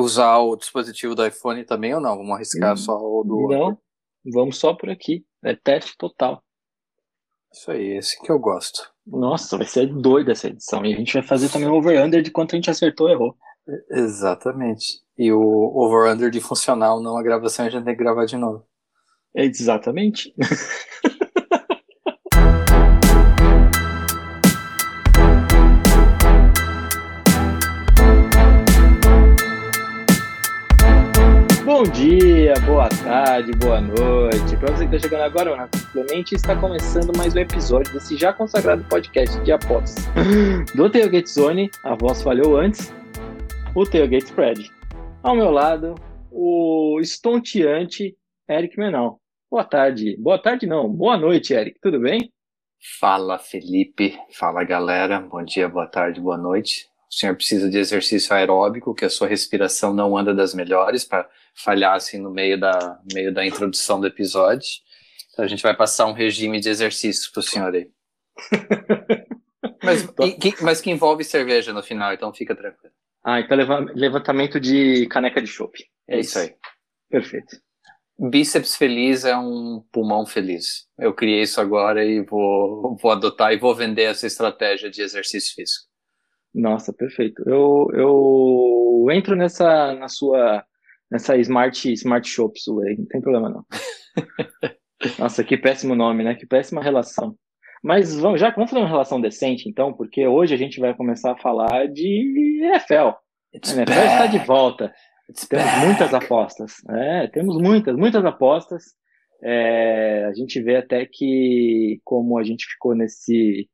usar o dispositivo do iPhone também ou não? Vamos arriscar hum, só o do. Não, vamos só por aqui. É teste total. Isso aí, esse que eu gosto. Nossa, vai ser doida essa edição. E a gente vai fazer também o over-under de quanto a gente acertou ou errou. Exatamente. E o over-under de funcional, não a gravação, a gente tem que gravar de novo. Exatamente. boa tarde, boa noite. Para você que está chegando agora, Renato Clemente está começando mais um episódio desse já consagrado podcast de apostas do Tailgate Zone. A voz falhou antes, o Tailgate Spread. Ao meu lado, o estonteante Eric Menal. Boa tarde. Boa tarde não, boa noite, Eric. Tudo bem? Fala, Felipe. Fala, galera. Bom dia, boa tarde, boa noite. O senhor precisa de exercício aeróbico, que a sua respiração não anda das melhores para falhar assim no meio da, meio da introdução do episódio. Então a gente vai passar um regime de exercícios para o senhor aí. mas, que, mas que envolve cerveja no final, então fica tranquilo. Ah, então levantamento de caneca de chopp. É isso. isso aí. Perfeito. Bíceps feliz é um pulmão feliz. Eu criei isso agora e vou, vou adotar e vou vender essa estratégia de exercício físico. Nossa, perfeito. Eu, eu entro nessa na sua nessa Smart, Smart Shop sua aí, não tem problema não. Nossa, que péssimo nome, né? Que péssima relação. Mas vamos, já vamos fazer uma relação decente, então, porque hoje a gente vai começar a falar de NFL. It's a NFL back. está de volta. It's temos back. muitas apostas. É, temos muitas, muitas apostas. É, a gente vê até que como a gente ficou nesse.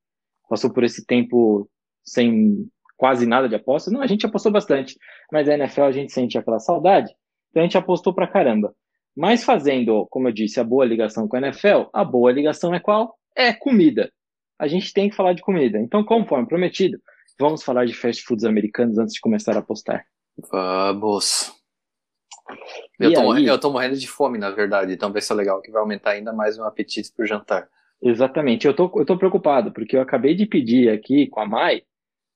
passou por esse tempo sem quase nada de aposta. Não, a gente apostou bastante, mas a NFL a gente sente aquela saudade. Então a gente apostou pra caramba. Mas fazendo, como eu disse, a boa ligação com a NFL, a boa ligação é qual? É comida. A gente tem que falar de comida. Então, conforme prometido, vamos falar de fast foods americanos antes de começar a apostar. Vamos. Eu tô, morrendo, eu tô, morrendo, de fome, na verdade, então vai ser legal que vai aumentar ainda mais o meu apetite pro jantar. Exatamente, eu tô, eu tô preocupado, porque eu acabei de pedir aqui com a Mai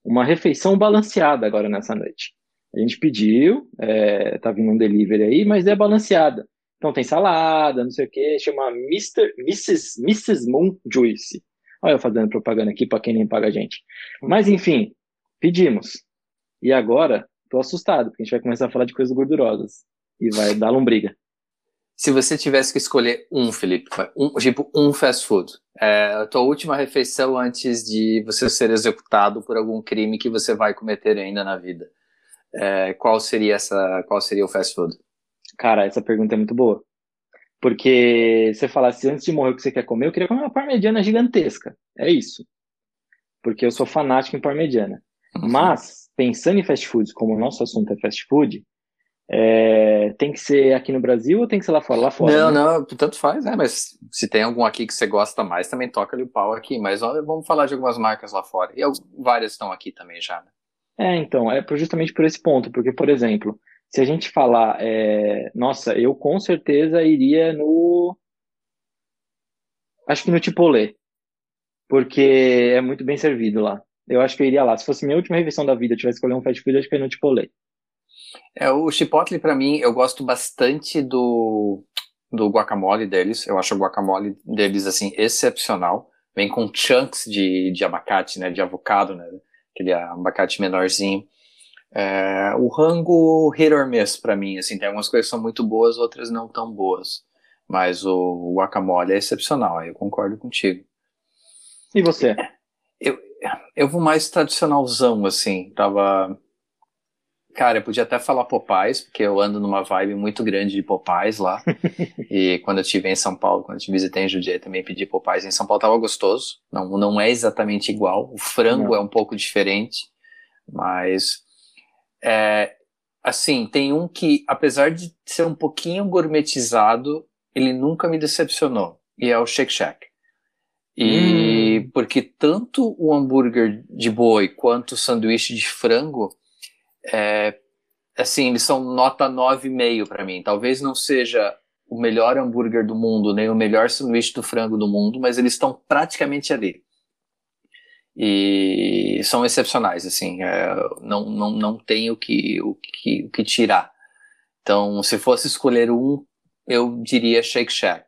uma refeição balanceada agora nessa noite. A gente pediu, é, tá vindo um delivery aí, mas é balanceada. Então tem salada, não sei o que, chama Mr. Mrs. Mrs. Moon Juice. Olha eu fazendo propaganda aqui para quem nem paga a gente. Mas enfim, pedimos. E agora, tô assustado, porque a gente vai começar a falar de coisas gordurosas. E vai dar lombriga. Se você tivesse que escolher um, Felipe, um, tipo um fast food, é, a tua última refeição antes de você ser executado por algum crime que você vai cometer ainda na vida, é, qual seria essa, qual seria o fast food? Cara, essa pergunta é muito boa. Porque você falasse antes de morrer o que você quer comer, eu queria comer uma parmegiana gigantesca. É isso. Porque eu sou fanático em parmegiana. Uhum. Mas, pensando em fast food, como o nosso assunto é fast food, é, tem que ser aqui no Brasil ou tem que ser lá fora? Lá fora. Não, né? não, tanto faz, né? Mas se tem algum aqui que você gosta mais, também toca ali o pau aqui. Mas ó, vamos falar de algumas marcas lá fora. E várias estão aqui também já, né? É, então, é justamente por esse ponto, porque, por exemplo, se a gente falar, é, nossa, eu com certeza iria no. Acho que no Tipolê, porque é muito bem servido lá. Eu acho que eu iria lá. Se fosse minha última refeição da vida, eu tivesse escolher um fast food, acho que eu iria no Tipolê. É, o Chipotle, para mim, eu gosto bastante do, do guacamole deles. Eu acho o guacamole deles, assim, excepcional. Vem com chunks de, de abacate, né, de avocado, né, aquele abacate menorzinho. É, o rango hit or miss pra mim, assim, tem algumas coisas que são muito boas, outras não tão boas. Mas o guacamole é excepcional, eu concordo contigo. E você? Eu, eu vou mais tradicionalzão, assim, tava... Cara, eu podia até falar Popais, porque eu ando numa vibe muito grande de Popais lá. e quando eu estive em São Paulo, quando eu te visitei em Judiaí, também pedi Popais. Em São Paulo tava gostoso. Não, não é exatamente igual. O frango não. é um pouco diferente, mas é, assim, tem um que, apesar de ser um pouquinho gourmetizado, ele nunca me decepcionou. E é o Shake Shack. E hum. porque tanto o hambúrguer de boi quanto o sanduíche de frango, é, assim, eles são nota 9,5 para mim. Talvez não seja o melhor hambúrguer do mundo, nem o melhor sanduíche do frango do mundo, mas eles estão praticamente ali. e são excepcionais, assim, é, não, não, não tem o que, o, que, o que tirar. Então, se fosse escolher um, eu diria Shake Shack.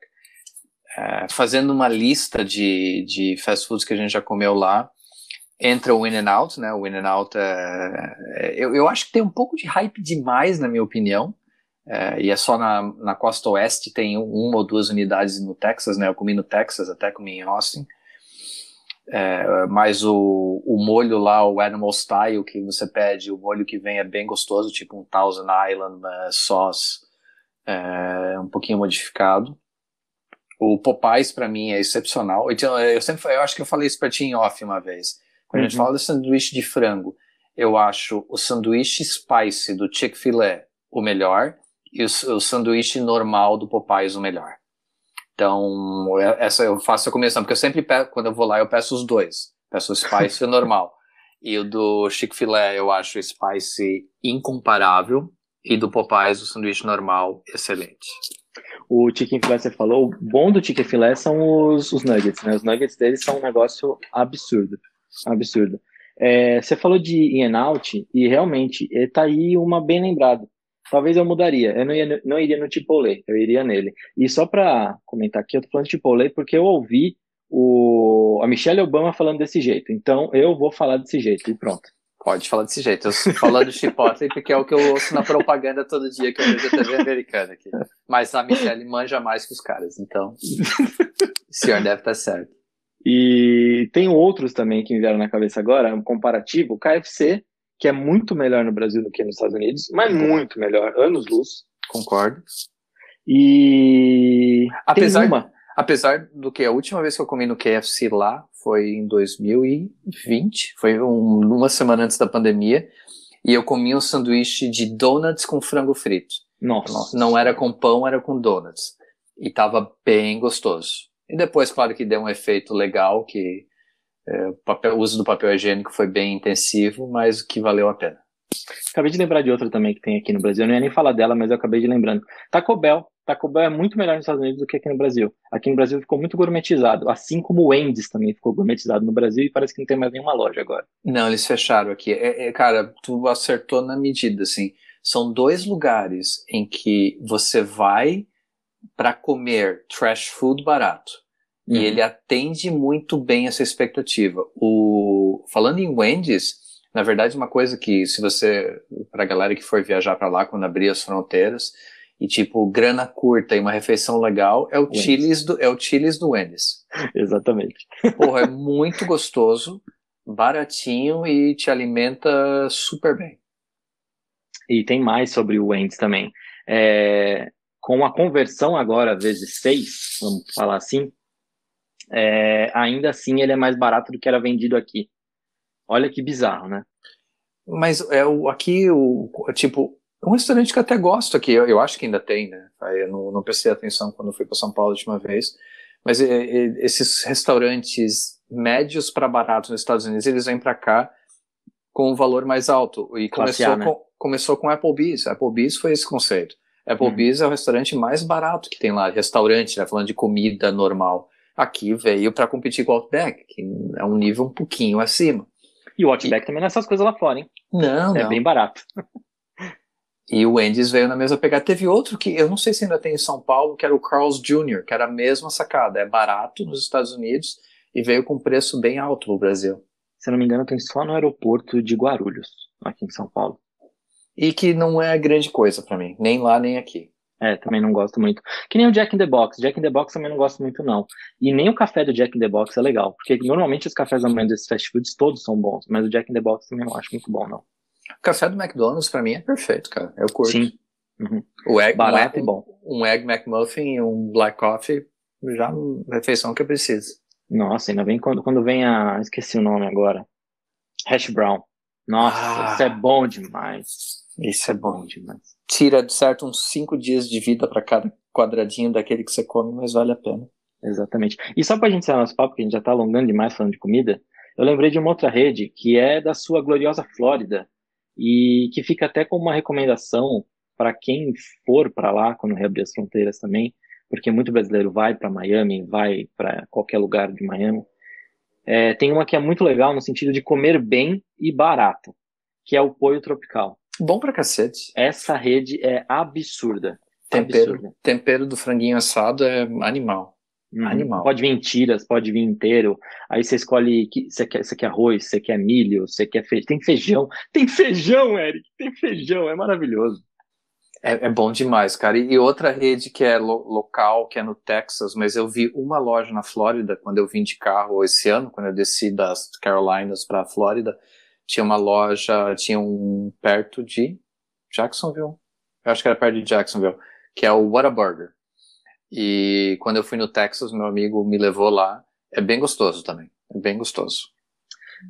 É, fazendo uma lista de, de fast foods que a gente já comeu lá, entra o In n Out, né? O In n Out é, é, eu, eu acho que tem um pouco de hype demais, na minha opinião. É, e é só na, na costa oeste, tem uma ou duas unidades no Texas, né? Eu comi no Texas, até comi em Austin. É, mas o, o molho lá, o Animal Style que você pede, o molho que vem é bem gostoso, tipo um Thousand Island uh, sauce, é, um pouquinho modificado. O Popeyes para mim é excepcional. Eu, eu sempre, eu acho que eu falei isso para ti em off uma vez. Quando uhum. a gente uhum. fala de sanduíche de frango, eu acho o sanduíche spicy do Chick-fil-A o melhor e o, o sanduíche normal do Popeyes o melhor. Então, é, essa eu faço a combinação, porque eu sempre peço, quando eu vou lá, eu peço os dois. Peço o spicy normal. E o do Chick-fil-A eu acho o spicy incomparável. E do Popeyes o sanduíche normal excelente. O chicken filé você falou, o bom do chicken filé são os, os nuggets, né? Os nuggets deles são um negócio absurdo, absurdo. É, você falou de in and out e realmente tá aí uma bem lembrada talvez eu mudaria. Eu não, ia, não iria no Chipotle, eu iria nele. E só para comentar aqui, eu tô falando de Chipotle porque eu ouvi o, a Michelle Obama falando desse jeito. Então eu vou falar desse jeito e pronto. Pode falar desse jeito. Eu falando de Chipotle porque é o que eu ouço na propaganda todo dia que eu vejo a TV americana aqui. Mas a Michelle manja mais que os caras, então o senhor deve estar certo. E tem outros também que me vieram na cabeça agora, um comparativo, o KFC que é muito melhor no Brasil do que nos Estados Unidos, mas muito melhor, anos luz. Concordo. E apesar, uma... apesar do que a última vez que eu comi no KFC lá foi em 2020, foi um, uma semana antes da pandemia, e eu comi um sanduíche de donuts com frango frito. Nossa. Não, não era com pão, era com donuts. E tava bem gostoso. E depois, claro que deu um efeito legal, que é, o, papel, o uso do papel higiênico foi bem intensivo, mas que valeu a pena. Acabei de lembrar de outra também que tem aqui no Brasil. Eu não ia nem falar dela, mas eu acabei de lembrando. Taco Bell. Taco Bell é muito melhor nos Estados Unidos do que aqui no Brasil. Aqui no Brasil ficou muito gourmetizado, assim como o Wendy's também ficou gourmetizado no Brasil e parece que não tem mais nenhuma loja agora. Não, eles fecharam aqui. É, é, cara, tu acertou na medida, assim. São dois lugares em que você vai para comer trash food barato e uhum. ele atende muito bem essa expectativa. O, falando em Wendy's, na verdade, uma coisa que, se você, para a galera que for viajar para lá quando abrir as fronteiras, e tipo, grana curta e uma refeição legal, é o Chili's do, é o Chili's do Wendy's. Exatamente. Porra, é muito gostoso, baratinho e te alimenta super bem. E tem mais sobre o Wendy's também. É, com a conversão agora vezes seis, vamos falar assim, é, ainda assim ele é mais barato do que era vendido aqui. Olha que bizarro, né? Mas é o, aqui, o, tipo, um restaurante que eu até gosto aqui, eu, eu acho que ainda tem, né? Eu não, não prestei atenção quando fui para São Paulo a última vez. Mas é, é, esses restaurantes médios para baratos nos Estados Unidos, eles vêm para cá com um valor mais alto. E começou, a, né? com, começou com Applebee's. Applebee's foi esse conceito. Applebee's hum. é o restaurante mais barato que tem lá, restaurante, né? Falando de comida normal aqui veio para competir com o Outback, que é um nível um pouquinho acima. E o Outback e... também não é essas coisas lá fora, hein? Não, É não. bem barato. E o Wendy's veio na mesma pegada. Teve outro que eu não sei se ainda tem em São Paulo, que era o Carl's Jr., que era a mesma sacada. É barato nos Estados Unidos e veio com preço bem alto no Brasil. Se eu não me engano, tem só no aeroporto de Guarulhos, aqui em São Paulo. E que não é grande coisa para mim, nem lá nem aqui. É, também não gosto muito. Que nem o Jack in the Box. Jack in the Box também não gosto muito, não. E nem o café do Jack in the Box é legal. Porque normalmente os cafés da manhã desses fast foods todos são bons. Mas o Jack in the Box também não acho muito bom, não. O café do McDonald's pra mim é perfeito, cara. Eu curto. Sim. Uhum. O egg, Barato um, e bom. Um Egg McMuffin e um Black Coffee, já a refeição que eu preciso. Nossa, ainda vem quando, quando vem a... Esqueci o nome agora. Hash Brown. Nossa, ah, isso é bom demais. Isso é bom demais tira, de certo, uns cinco dias de vida para cada quadradinho daquele que você come, mas vale a pena. Exatamente. E só para a gente encerrar nosso papo, que a gente já está alongando demais falando de comida, eu lembrei de uma outra rede que é da sua gloriosa Flórida e que fica até como uma recomendação para quem for para lá quando reabrir as fronteiras também, porque muito brasileiro vai para Miami, vai para qualquer lugar de Miami. É, tem uma que é muito legal no sentido de comer bem e barato, que é o Poio Tropical. Bom pra cacete. Essa rede é absurda. Tempero, absurda. tempero do franguinho assado é animal. Uhum. Animal. Pode vir em tiras, pode vir inteiro. Aí você escolhe que você quer, você quer arroz, você quer milho, você quer feijão. Tem feijão. Tem feijão, Eric. Tem feijão. É maravilhoso. É, é bom demais, cara. E outra rede que é lo local, que é no Texas, mas eu vi uma loja na Flórida quando eu vim de carro esse ano, quando eu desci das Carolinas para a Flórida. Tinha uma loja, tinha um perto de Jacksonville. Eu acho que era perto de Jacksonville, que é o Whataburger. E quando eu fui no Texas, meu amigo me levou lá. É bem gostoso também. É bem gostoso.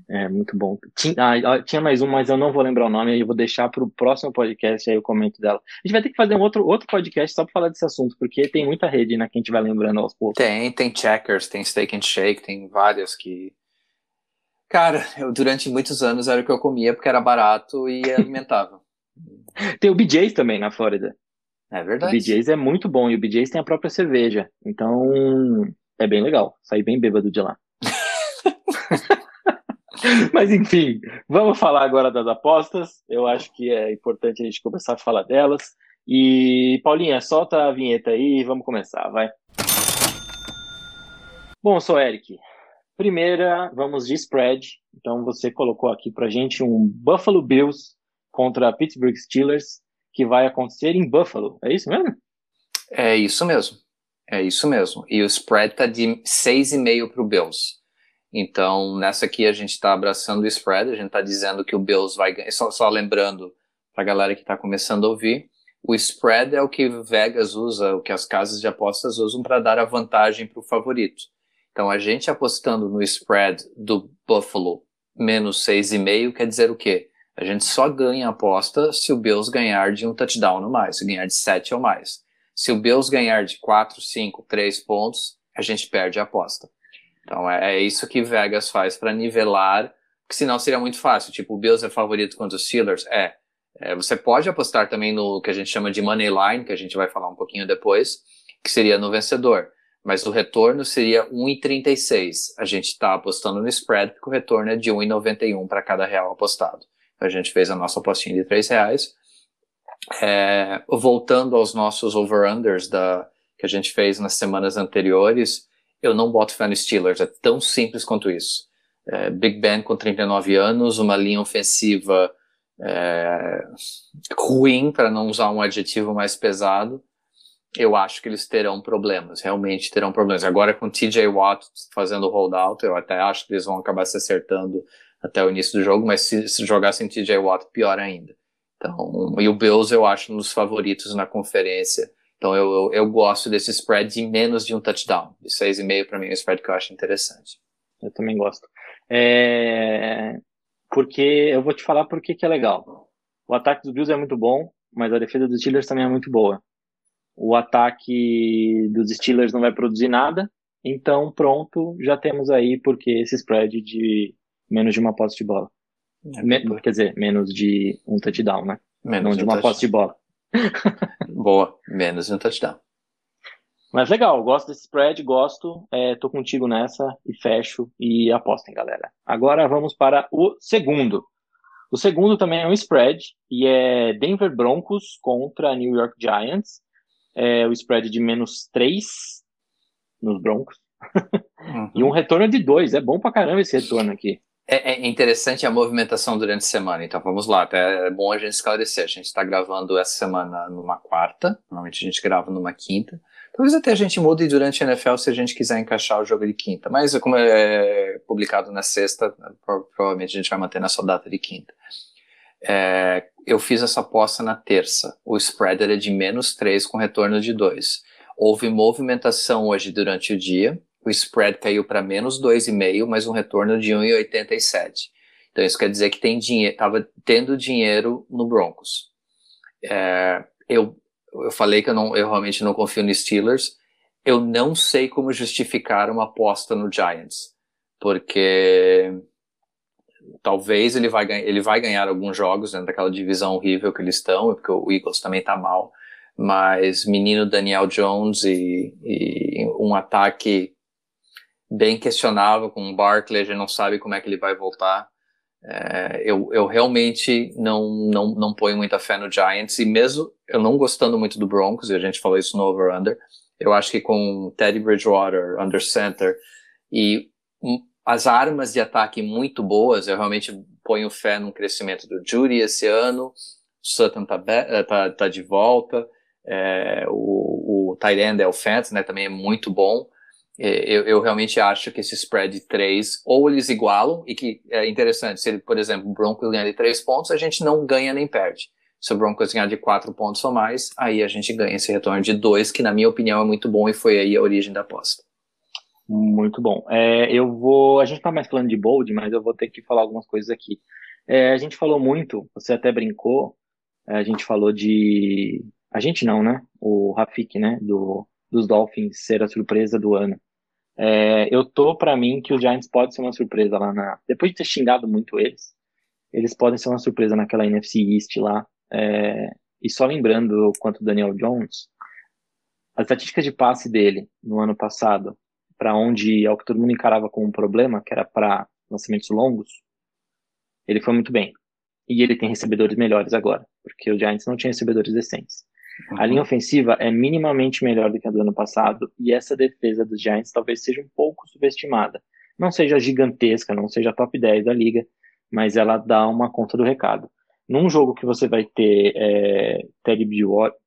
É muito bom. Tinha, ah, tinha mais um, mas eu não vou lembrar o nome, aí eu vou deixar para o próximo podcast, aí eu comento dela. A gente vai ter que fazer um outro, outro podcast só para falar desse assunto, porque tem muita rede, né, que a gente vai lembrando aos poucos. Tem, tem Checkers, tem Steak and Shake, tem várias que. Cara, eu, durante muitos anos era o que eu comia porque era barato e alimentava. tem o BJ's também na Flórida. É verdade. O BJ's é muito bom e o BJ's tem a própria cerveja. Então, é bem legal. Sair bem bêbado de lá. Mas enfim, vamos falar agora das apostas. Eu acho que é importante a gente começar a falar delas. E Paulinha, solta a vinheta aí e vamos começar, vai. Bom, sou Eric. Primeira, vamos de spread. Então você colocou aqui pra gente um Buffalo Bills contra Pittsburgh Steelers que vai acontecer em Buffalo. É isso mesmo? É isso mesmo. É isso mesmo. E o spread tá de 6,5 para o Bills. Então, nessa aqui a gente está abraçando o spread, a gente está dizendo que o Bills vai ganhar. Só, só lembrando para a galera que está começando a ouvir, o spread é o que Vegas usa, o que as casas de apostas usam para dar a vantagem para o favorito. Então, a gente apostando no spread do Buffalo menos 6,5 quer dizer o quê? A gente só ganha a aposta se o Bills ganhar de um touchdown ou mais, se ganhar de 7 ou mais. Se o Bills ganhar de 4, 5, 3 pontos, a gente perde a aposta. Então é, é isso que Vegas faz para nivelar, porque senão seria muito fácil. Tipo, o Bills é favorito contra os Steelers? É. é. Você pode apostar também no que a gente chama de money line, que a gente vai falar um pouquinho depois, que seria no vencedor. Mas o retorno seria 1,36. A gente está apostando no spread, porque o retorno é de 1,91 para cada real apostado a gente fez a nossa apostinha de 3 reais. É, voltando aos nossos over-unders que a gente fez nas semanas anteriores, eu não boto fé no Steelers, é tão simples quanto isso. É, Big Ben com 39 anos, uma linha ofensiva é, ruim, para não usar um adjetivo mais pesado, eu acho que eles terão problemas, realmente terão problemas. Agora com TJ Watt fazendo holdout, eu até acho que eles vão acabar se acertando até o início do jogo, mas se, se jogassem TJ Watt, pior ainda. Então, e o Bills eu acho um dos favoritos na conferência. Então eu, eu, eu gosto desse spread de menos de um touchdown. De 6,5 para mim é um spread que eu acho interessante. Eu também gosto. É... Porque eu vou te falar por que é legal. O ataque dos Bills é muito bom, mas a defesa dos Steelers também é muito boa. O ataque dos Steelers não vai produzir nada, então pronto, já temos aí porque esse spread de menos de uma posse de bola. É, Me, quer dizer, menos de um touchdown, né? Menos Não de uma posse de bola. Boa, menos de um touchdown. Mas legal, gosto desse spread, gosto, é, tô contigo nessa e fecho e apostem, galera. Agora vamos para o segundo. O segundo também é um spread e é Denver Broncos contra New York Giants. É o spread de menos 3 nos Broncos. Uhum. e um retorno de 2. É bom pra caramba esse retorno aqui. É, é, interessante a movimentação durante a semana, então vamos lá, até é bom a gente esclarecer. A gente está gravando essa semana numa quarta, normalmente a gente grava numa quinta. Talvez até a gente mude durante a NFL se a gente quiser encaixar o jogo de quinta, mas como é publicado na sexta, provavelmente a gente vai manter nessa data de quinta. É, eu fiz essa aposta na terça. O spread era de menos 3 com retorno de 2. Houve movimentação hoje durante o dia, o spread caiu para menos 2,5, mas um retorno de 1,87. Então isso quer dizer que tem dinheiro, estava tendo dinheiro no Broncos. É, eu, eu falei que eu, não, eu realmente não confio no Steelers. Eu não sei como justificar uma aposta no Giants, porque talvez ele vai, ele vai ganhar alguns jogos dentro daquela divisão horrível que eles estão, porque o Eagles também está mal. Mas menino Daniel Jones e, e um ataque bem questionável com o Barkley, a gente não sabe como é que ele vai voltar. É, eu, eu realmente não, não, não ponho muita fé no Giants, e mesmo eu não gostando muito do Broncos, e a gente falou isso no over-under, eu acho que com Teddy Bridgewater, under center, e as armas de ataque muito boas, eu realmente ponho fé no crescimento do Judy esse ano, Sutton tá, eh, tá, tá de volta, é, o, o Tyrande Elfant, né, também é muito bom, eu, eu, realmente acho que esse spread de 3, ou eles igualam, e que é interessante, se ele, por exemplo, o Broncos ganhar de 3 pontos, a gente não ganha nem perde. Se o Broncos ganhar de 4 pontos ou mais, aí a gente ganha esse retorno de 2, que na minha opinião é muito bom e foi aí a origem da aposta. Muito bom. É, eu vou. A gente tá mais falando de bold, mas eu vou ter que falar algumas coisas aqui. É, a gente falou muito, você até brincou, é, a gente falou de. A gente não, né? O Rafik, né? Do, dos Dolphins ser a surpresa do ano. É, eu tô para mim que os Giants podem ser uma surpresa lá na. Depois de ter xingado muito eles, eles podem ser uma surpresa naquela NFC East lá. É, e só lembrando quanto Daniel Jones, as estatísticas de passe dele no ano passado para onde é o que todo mundo encarava como um problema, que era para lançamentos longos, ele foi muito bem. E ele tem recebedores melhores agora, porque o Giants não tinha recebedores decentes. Uhum. A linha ofensiva é minimamente melhor do que a do ano passado, e essa defesa dos Giants talvez seja um pouco subestimada. Não seja gigantesca, não seja top 10 da liga, mas ela dá uma conta do recado. Num jogo que você vai ter é, Ted Bridgewater,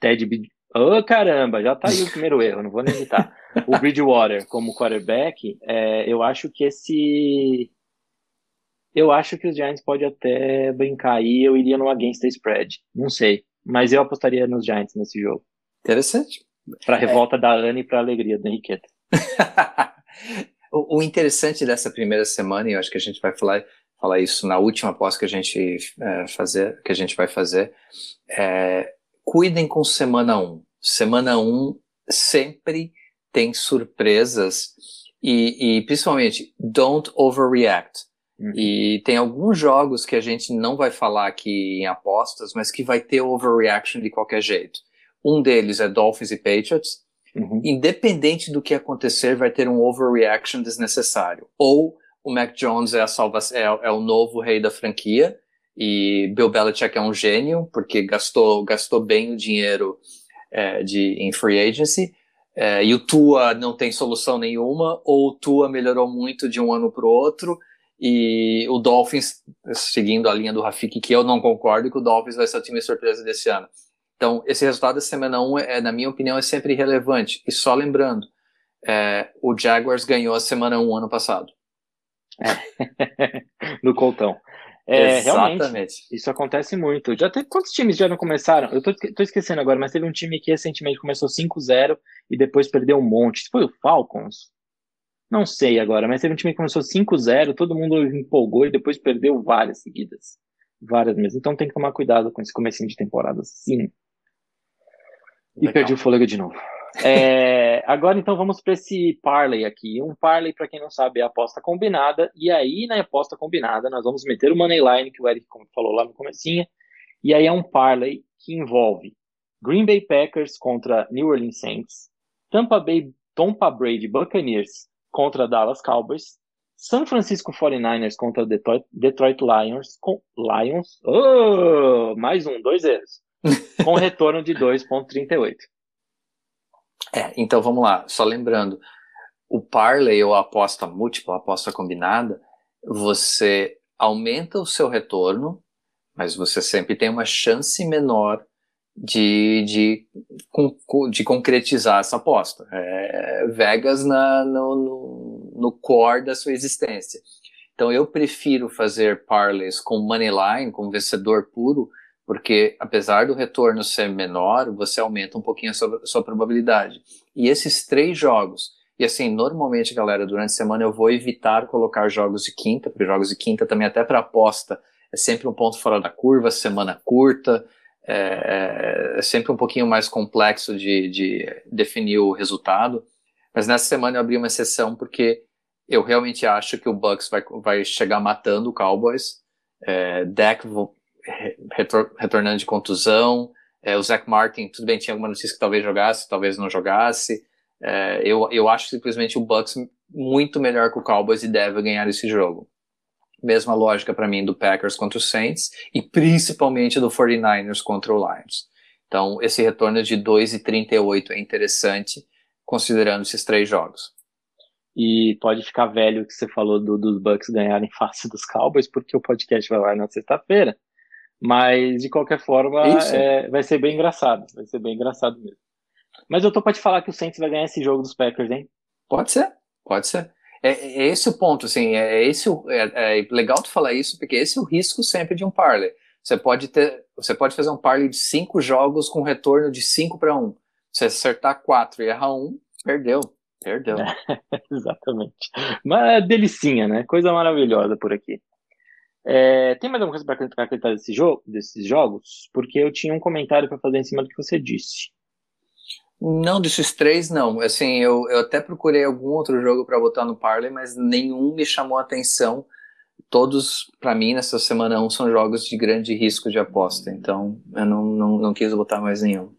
Ted Ô, oh, caramba, já tá aí o primeiro erro, não vou nem imitar. O Bridgewater como quarterback, é, eu acho que esse. Eu acho que os Giants pode até brincar aí, eu iria no against the spread. Não sei. Mas eu apostaria nos Giants nesse jogo. Interessante. Pra revolta é. da Ana e pra alegria da Henriqueta. o, o, interessante dessa primeira semana, e eu acho que a gente vai falar, falar isso na última pós que a gente é, fazer, que a gente vai fazer, é, cuidem com semana 1. Semana 1 sempre tem surpresas e, e principalmente don't overreact. Uhum. E tem alguns jogos que a gente não vai falar aqui em apostas, mas que vai ter overreaction de qualquer jeito. Um deles é Dolphins e Patriots. Uhum. Independente do que acontecer, vai ter um overreaction desnecessário. Ou o Mac Jones é, a salva é, é o novo rei da franquia e Bill Belichick é um gênio, porque gastou, gastou bem o dinheiro é, de, em free agency. É, e o Tua não tem solução nenhuma, ou o Tua melhorou muito de um ano para o outro. E o Dolphins, seguindo a linha do Rafik, que eu não concordo, que o Dolphins vai ser o time surpresa desse ano. Então, esse resultado da semana 1, é, na minha opinião, é sempre irrelevante. E só lembrando, é, o Jaguars ganhou a semana 1 ano passado. É. no Coltão. É, Exatamente. isso acontece muito. Já teve, quantos times já não começaram? Eu tô, tô esquecendo agora, mas teve um time que recentemente começou 5-0 e depois perdeu um monte. Foi o Falcons? Não sei agora, mas teve um time que começou 5-0, todo mundo empolgou e depois perdeu várias seguidas. Várias mesmo. Então tem que tomar cuidado com esse comecinho de temporada, sim. E Legal. perdi o fôlego de novo. É, agora então vamos para esse parlay aqui. Um parlay, para quem não sabe, é aposta combinada. E aí na aposta combinada nós vamos meter o money line que o Eric falou lá no comecinho. E aí é um parlay que envolve Green Bay Packers contra New Orleans Saints, Tampa Bay Tampa Brady Buccaneers contra Dallas Cowboys, San Francisco 49ers contra Detroit, Detroit Lions, com, Lions, oh, mais um, dois erros, com retorno de 2.38. É, então vamos lá, só lembrando, o parlay ou a aposta múltipla, a aposta combinada, você aumenta o seu retorno, mas você sempre tem uma chance menor de, de, de concretizar essa aposta. É Vegas na, no, no, no core da sua existência. Então eu prefiro fazer parlays com money line, com vencedor puro, porque apesar do retorno ser menor, você aumenta um pouquinho a sua, sua, probabilidade. E esses três jogos, e assim, normalmente, galera, durante a semana eu vou evitar colocar jogos de quinta, porque jogos de quinta também até para aposta é sempre um ponto fora da curva, semana curta, é, é, é sempre um pouquinho mais complexo de, de definir o resultado. Mas nessa semana eu abri uma exceção porque eu realmente acho que o Bucks vai, vai chegar matando o Cowboys. É, Dak retor retornando de contusão. É, o Zach Martin, tudo bem, tinha alguma notícia que talvez jogasse, talvez não jogasse. É, eu, eu acho simplesmente o Bucks muito melhor que o Cowboys e deve ganhar esse jogo. Mesma lógica para mim do Packers contra o Saints e principalmente do 49ers contra o Lions. Então, esse retorno de 2,38 é interessante, considerando esses três jogos. E pode ficar velho que você falou do, dos Bucks ganharem face dos Cowboys, porque o podcast vai lá na sexta-feira. Mas, de qualquer forma, é, vai ser bem engraçado. Vai ser bem engraçado mesmo. Mas eu tô pra te falar que o Saints vai ganhar esse jogo dos Packers, hein? Pode ser, pode ser. É, é esse o ponto, assim, é, é esse o, é, é, legal tu falar isso, porque esse é o risco sempre de um parlay. Você pode ter, você pode fazer um parlay de cinco jogos com retorno de 5 para 1. Se acertar quatro e errar um, perdeu. Perdeu. Exatamente. Mas é delicinha, né? Coisa maravilhosa por aqui. É, tem mais alguma coisa para acreditar desse jogo, desses jogos? Porque eu tinha um comentário para fazer em cima do que você disse. Não, desses três não. Assim, eu, eu até procurei algum outro jogo para botar no Parley, mas nenhum me chamou a atenção. Todos, para mim, nessa semana 1 são jogos de grande risco de aposta. Então, eu não, não, não quis botar mais nenhum.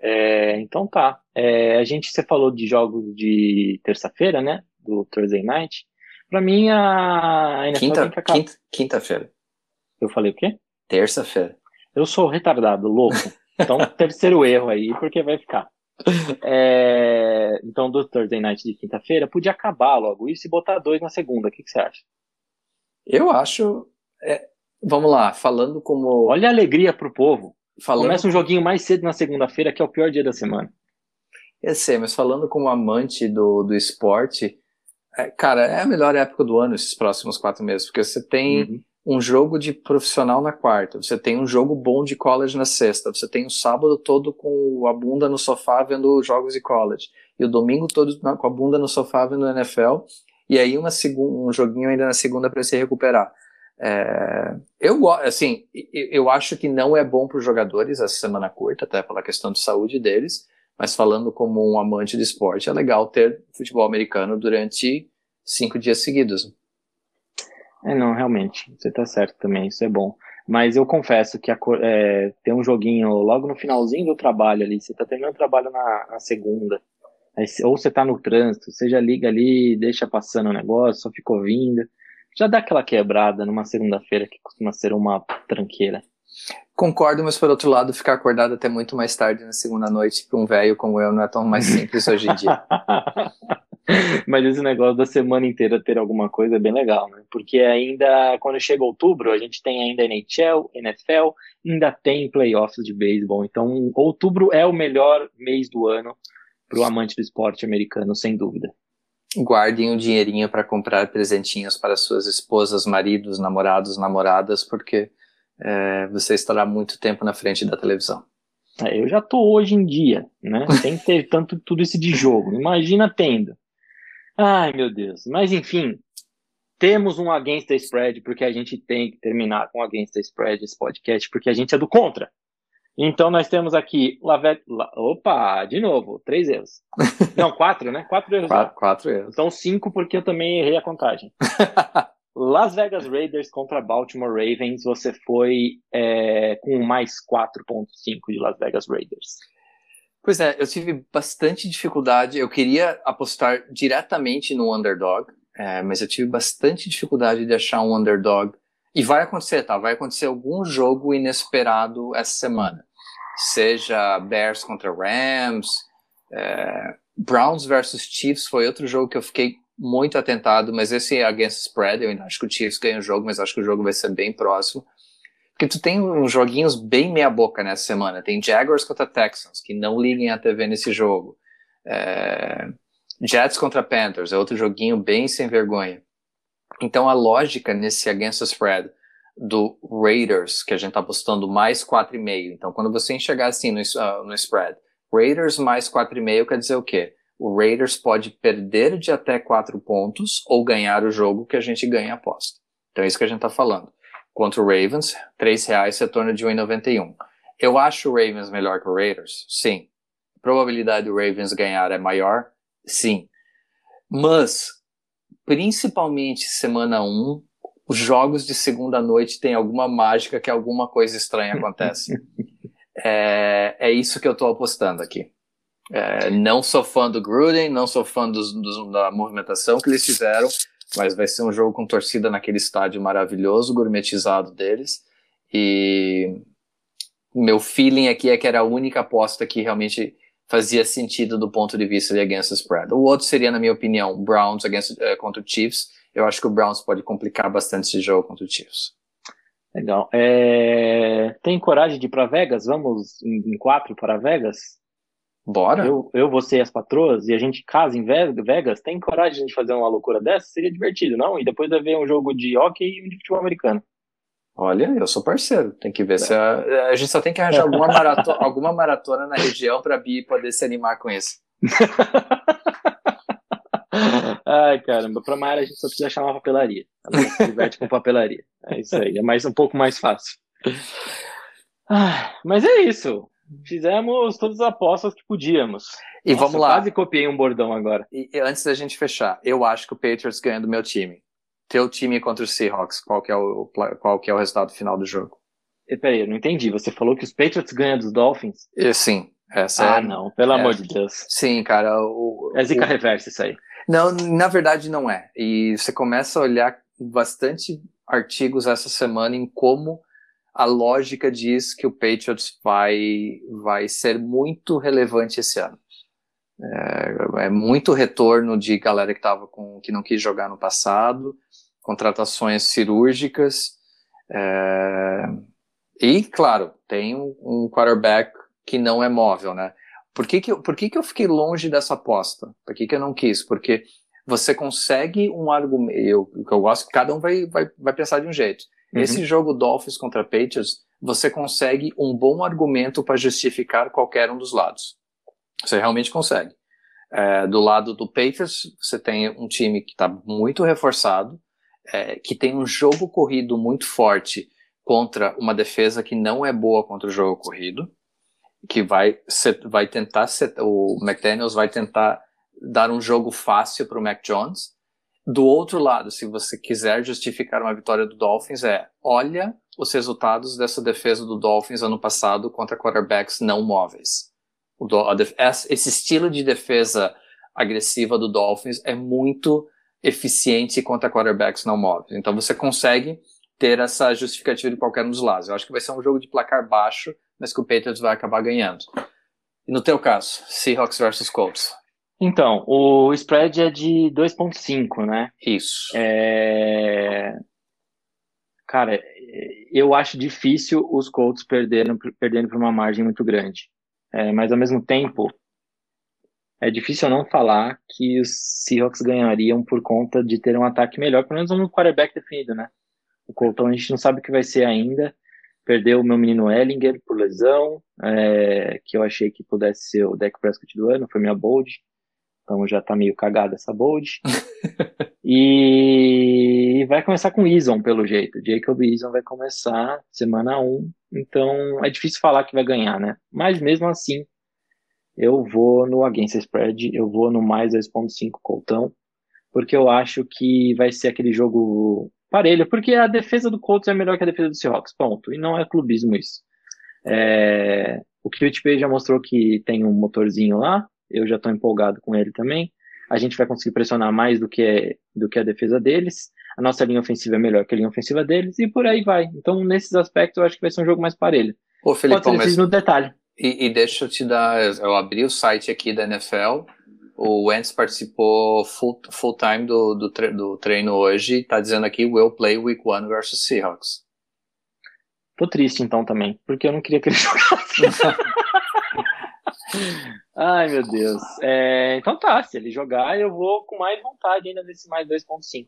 É, então tá. É, a gente, você falou de jogos de terça-feira, né? Do Thursday Night. Pra mim, a NFL quinta, tem que. Quinta, quinta-feira. Eu falei o quê? Terça-feira. Eu sou retardado, louco. Então, terceiro erro aí, porque vai ficar. É, então, do Thursday Night de quinta-feira, podia acabar logo isso e botar dois na segunda. O que, que você acha? Eu acho. É, vamos lá, falando como. Olha a alegria pro povo. Falando... Começa um joguinho mais cedo na segunda-feira, que é o pior dia da semana. Eu sei, mas falando como amante do, do esporte, é, cara, é a melhor época do ano esses próximos quatro meses, porque você tem uhum. um jogo de profissional na quarta, você tem um jogo bom de college na sexta, você tem o um sábado todo com a bunda no sofá vendo jogos de college, e o domingo todo com a bunda no sofá vendo NFL, e aí uma um joguinho ainda na segunda para se recuperar. É, eu assim, eu acho que não é bom para os jogadores essa semana curta, até pela questão de saúde deles, mas falando como um amante de esporte, é legal ter futebol americano durante cinco dias seguidos. É, não, realmente, você está certo também, isso é bom. Mas eu confesso que a, é, um joguinho logo no finalzinho do trabalho ali, você está terminando o trabalho na, na segunda, aí, ou você está no trânsito, você já liga ali, deixa passando o negócio, só fica ouvindo, já dá aquela quebrada numa segunda-feira que costuma ser uma tranqueira. Concordo, mas por outro lado, ficar acordado até muito mais tarde na segunda noite para um velho como eu não é tão mais simples hoje em dia. mas esse negócio da semana inteira ter alguma coisa é bem legal, né? Porque ainda, quando chega outubro, a gente tem ainda NHL, NFL, ainda tem playoffs de beisebol. Então, outubro é o melhor mês do ano para o amante do esporte americano, sem dúvida. Guardem o dinheirinho para comprar presentinhos para suas esposas, maridos, namorados, namoradas, porque é, você estará muito tempo na frente da televisão. É, eu já tô hoje em dia, né? Sem ter tanto tudo isso de jogo. Imagina tendo. Ai, meu Deus. Mas enfim, temos um Against the Spread, porque a gente tem que terminar com Against the Spread esse podcast, porque a gente é do contra. Então nós temos aqui Lavette. La, opa, de novo, três erros. Não, quatro, né? Quatro erros. Quatro, quatro erros. Então cinco, porque eu também errei a contagem. Las Vegas Raiders contra Baltimore Ravens, você foi é, com mais 4.5 de Las Vegas Raiders. Pois é, eu tive bastante dificuldade. Eu queria apostar diretamente no underdog, é, mas eu tive bastante dificuldade de achar um underdog. E vai acontecer, tá? Vai acontecer algum jogo inesperado essa semana. Seja Bears contra Rams, é, Browns versus Chiefs foi outro jogo que eu fiquei muito atentado, mas esse against spread, eu ainda acho que o Chiefs ganha o jogo, mas acho que o jogo vai ser bem próximo. Porque tu tem uns joguinhos bem meia boca nessa semana. Tem Jaguars contra Texans, que não liguem a TV nesse jogo. É... Jets contra Panthers, é outro joguinho bem sem vergonha. Então a lógica nesse against spread do Raiders, que a gente tá apostando mais 4,5. Então quando você enxergar assim no, uh, no spread, Raiders mais 4,5 quer dizer o quê? O Raiders pode perder de até 4 pontos ou ganhar o jogo que a gente ganha a aposta. Então é isso que a gente está falando. Contra o Ravens, 3 reais retorno de 1,91. Eu acho o Ravens melhor que o Raiders? Sim. A probabilidade do Ravens ganhar é maior? Sim. Mas, principalmente semana 1, os jogos de segunda noite têm alguma mágica que alguma coisa estranha acontece. é, é isso que eu estou apostando aqui. É, não sou fã do Gruden, não sou fã dos, dos, da movimentação que eles fizeram, mas vai ser um jogo com torcida naquele estádio maravilhoso, gourmetizado deles. E meu feeling aqui é que era a única aposta que realmente fazia sentido do ponto de vista de against the spread. O outro seria, na minha opinião, Browns against, uh, contra o Chiefs. Eu acho que o Browns pode complicar bastante esse jogo contra o Chiefs. Legal. É... Tem coragem de ir para Vegas? Vamos em, em quatro para Vegas? Bora. Eu, eu, você e as patroas, e a gente casa em Vegas, tem coragem de fazer uma loucura dessa? Seria divertido, não? E depois vai ver um jogo de hockey e um de futebol americano. Olha, eu sou parceiro. Tem que ver é. se a, a gente só tem que arranjar alguma maratona, alguma maratona na região para Bi poder se animar com isso. Ai, caramba, pra Mayara a gente só precisa achar uma papelaria. Ela se diverte com papelaria. É isso aí, é mais, um pouco mais fácil. Ah, mas é isso. Fizemos todas as apostas que podíamos. E Nossa, vamos lá. Quase copiei um bordão agora. E, antes da gente fechar, eu acho que o Patriots ganha do meu time. Teu time contra o Seahawks, qual que é o, qual que é o resultado final do jogo? E, peraí, eu não entendi. Você falou que os Patriots ganham dos Dolphins? E, sim. Essa ah, é, não, pelo é, amor de Deus. Sim, cara. O, é zica o, reversa isso aí. Não, na verdade não é. E você começa a olhar bastante artigos essa semana em como a lógica diz que o Patriots vai, vai ser muito relevante esse ano. É, é muito retorno de galera que tava com que não quis jogar no passado, contratações cirúrgicas é, e claro tem um, quarterback que não é móvel, né? Por que que, eu, por que que eu fiquei longe dessa aposta? Por que que eu não quis? Porque você consegue um argumento, eu, eu gosto que cada um vai, vai, vai pensar de um jeito. Uhum. Esse jogo Dolphins contra Patriots, você consegue um bom argumento para justificar qualquer um dos lados. Você realmente consegue. É, do lado do Patriots, você tem um time que está muito reforçado, é, que tem um jogo corrido muito forte contra uma defesa que não é boa contra o jogo corrido, que vai, set, vai tentar, set, o McDaniels vai tentar dar um jogo fácil para o Mac Jones, do outro lado, se você quiser justificar uma vitória do Dolphins, é olha os resultados dessa defesa do Dolphins ano passado contra quarterbacks não móveis. esse estilo de defesa agressiva do Dolphins é muito eficiente contra quarterbacks não móveis. Então você consegue ter essa justificativa de qualquer um dos lados. Eu acho que vai ser um jogo de placar baixo, mas que o Patriots vai acabar ganhando. E no teu caso, Seahawks versus Colts. Então, o spread é de 2,5, né? Isso. É... Cara, eu acho difícil os Colts perderem, perderem por uma margem muito grande. É, mas ao mesmo tempo, é difícil não falar que os Seahawks ganhariam por conta de ter um ataque melhor, pelo menos um quarterback definido, né? O Colton a gente não sabe o que vai ser ainda. Perdeu o meu menino Ellinger por lesão, é, que eu achei que pudesse ser o deck Prescott do ano, foi minha bold. Então já tá meio cagada essa bold. e vai começar com Eason, pelo jeito. Jacob Eason vai começar semana 1. Então é difícil falar que vai ganhar, né? Mas mesmo assim, eu vou no against spread, eu vou no mais 2.5 coltão, porque eu acho que vai ser aquele jogo parelho, porque a defesa do Colts é melhor que a defesa do Seahawks, ponto. E não é clubismo isso. É... O QTP já mostrou que tem um motorzinho lá, eu já estou empolgado com ele também. A gente vai conseguir pressionar mais do que, do que a defesa deles. A nossa linha ofensiva é melhor que a linha ofensiva deles e por aí vai. Então, nesses aspectos, eu acho que vai ser um jogo mais parelho. Ô, ser mas... no detalhe. E, e, deixa eu te dar, eu abri o site aqui da NFL, o Wentz participou full, full time do, do, tre do treino hoje, tá dizendo aqui, will play week one versus Seahawks. Tô triste então também, porque eu não queria que ele jogasse. Ai, meu Deus. É, então tá, se ele jogar, eu vou com mais vontade ainda desse mais 2.5.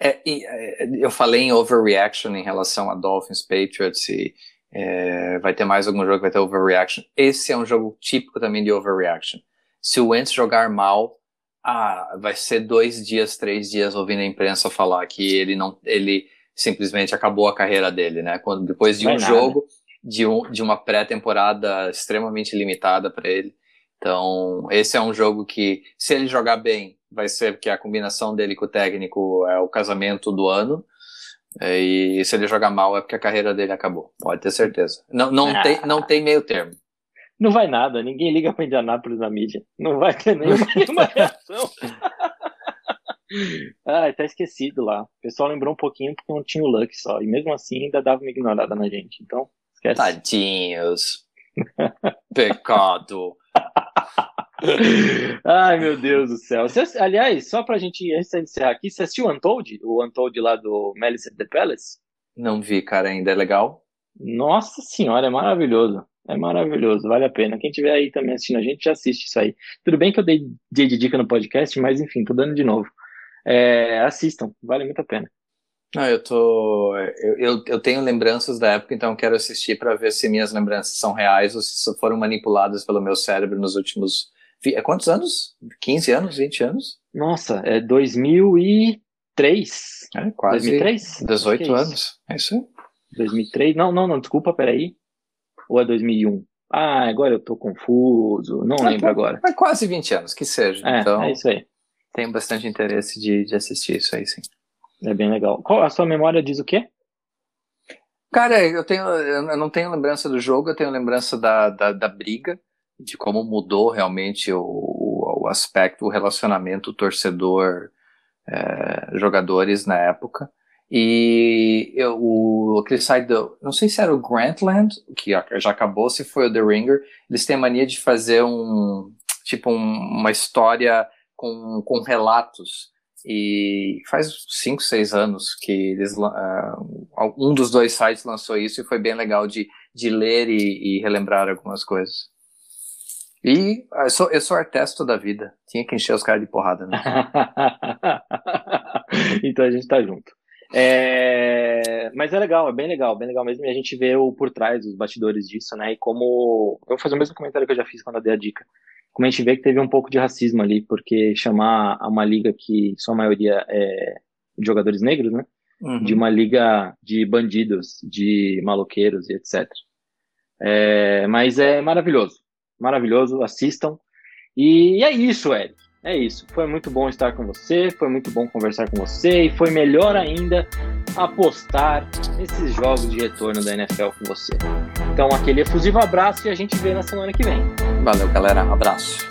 É, é, eu falei em overreaction em relação a Dolphins, Patriots e é, vai ter mais algum jogo que vai ter overreaction. Esse é um jogo típico também de overreaction. Se o Wentz jogar mal, ah, vai ser dois dias, três dias ouvindo a imprensa falar que ele não, ele simplesmente acabou a carreira dele, né? Quando depois de um jogo, de, um, de uma pré-temporada extremamente limitada para ele. Então, esse é um jogo que, se ele jogar bem, vai ser que a combinação dele com o técnico é o casamento do ano. É, e se ele jogar mal, é porque a carreira dele acabou. Pode ter certeza. Não, não, ah. tem, não tem meio termo. Não vai nada, ninguém liga para Indianápolis na mídia. Não vai ter nenhuma, nenhuma reação. ah, tá esquecido lá. O pessoal lembrou um pouquinho porque não tinha o Luck só. E mesmo assim ainda dava uma ignorada na gente. Então, esquece. Tadinhos. Pecado. Ai, meu Deus do céu. Você, aliás, só pra gente encerrar aqui, você assistiu o Untold? O Untold lá do Malice at the Palace? Não vi, cara, ainda. É legal? Nossa senhora, é maravilhoso. É maravilhoso, vale a pena. Quem tiver aí também assistindo a gente, já assiste isso aí. Tudo bem que eu dei, dei de dica no podcast, mas enfim, tô dando de novo. É, assistam, vale muito a pena. Não, eu tô. Eu, eu, eu tenho lembranças da época, então quero assistir para ver se minhas lembranças são reais ou se foram manipuladas pelo meu cérebro nos últimos. É quantos anos? 15 anos? 20 anos? Nossa, é 2003. É, quase 2003? 18 é anos. É isso aí. 2003? Não, não, não, desculpa, peraí. Ou é 2001? Ah, agora eu tô confuso, não é, lembro agora. É quase 20 anos, que seja. É, então, é isso aí. Tenho bastante interesse de, de assistir isso aí, sim. É bem legal. Qual, a sua memória diz o quê? Cara, eu tenho, eu não tenho lembrança do jogo, eu tenho lembrança da, da, da briga, de como mudou realmente o, o, aspecto, o relacionamento torcedor, é, jogadores na época. E eu, o, aquele site do. Não sei se era o Grantland, que já acabou, se foi o The Ringer. Eles têm a mania de fazer um. Tipo, um, uma história com, com relatos. E faz 5, 6 anos que eles. Uh, um dos dois sites lançou isso e foi bem legal de, de ler e, e relembrar algumas coisas. E eu sou, eu sou artesto da vida. Tinha que encher os caras de porrada, né? então a gente tá junto. É... Mas é legal, é bem legal, bem legal mesmo. E a gente vê o por trás, os bastidores disso, né? E como. Eu vou fazer o mesmo comentário que eu já fiz quando eu dei a dica. Como a gente vê que teve um pouco de racismo ali, porque chamar a uma liga que sua maioria é de jogadores negros, né? Uhum. De uma liga de bandidos, de maloqueiros e etc. É... Mas é maravilhoso. Maravilhoso, assistam. E é isso, Eric. É isso. Foi muito bom estar com você, foi muito bom conversar com você e foi melhor ainda apostar nesses jogos de retorno da NFL com você. Então, aquele efusivo abraço e a gente vê na semana que vem. Valeu, galera. Abraço.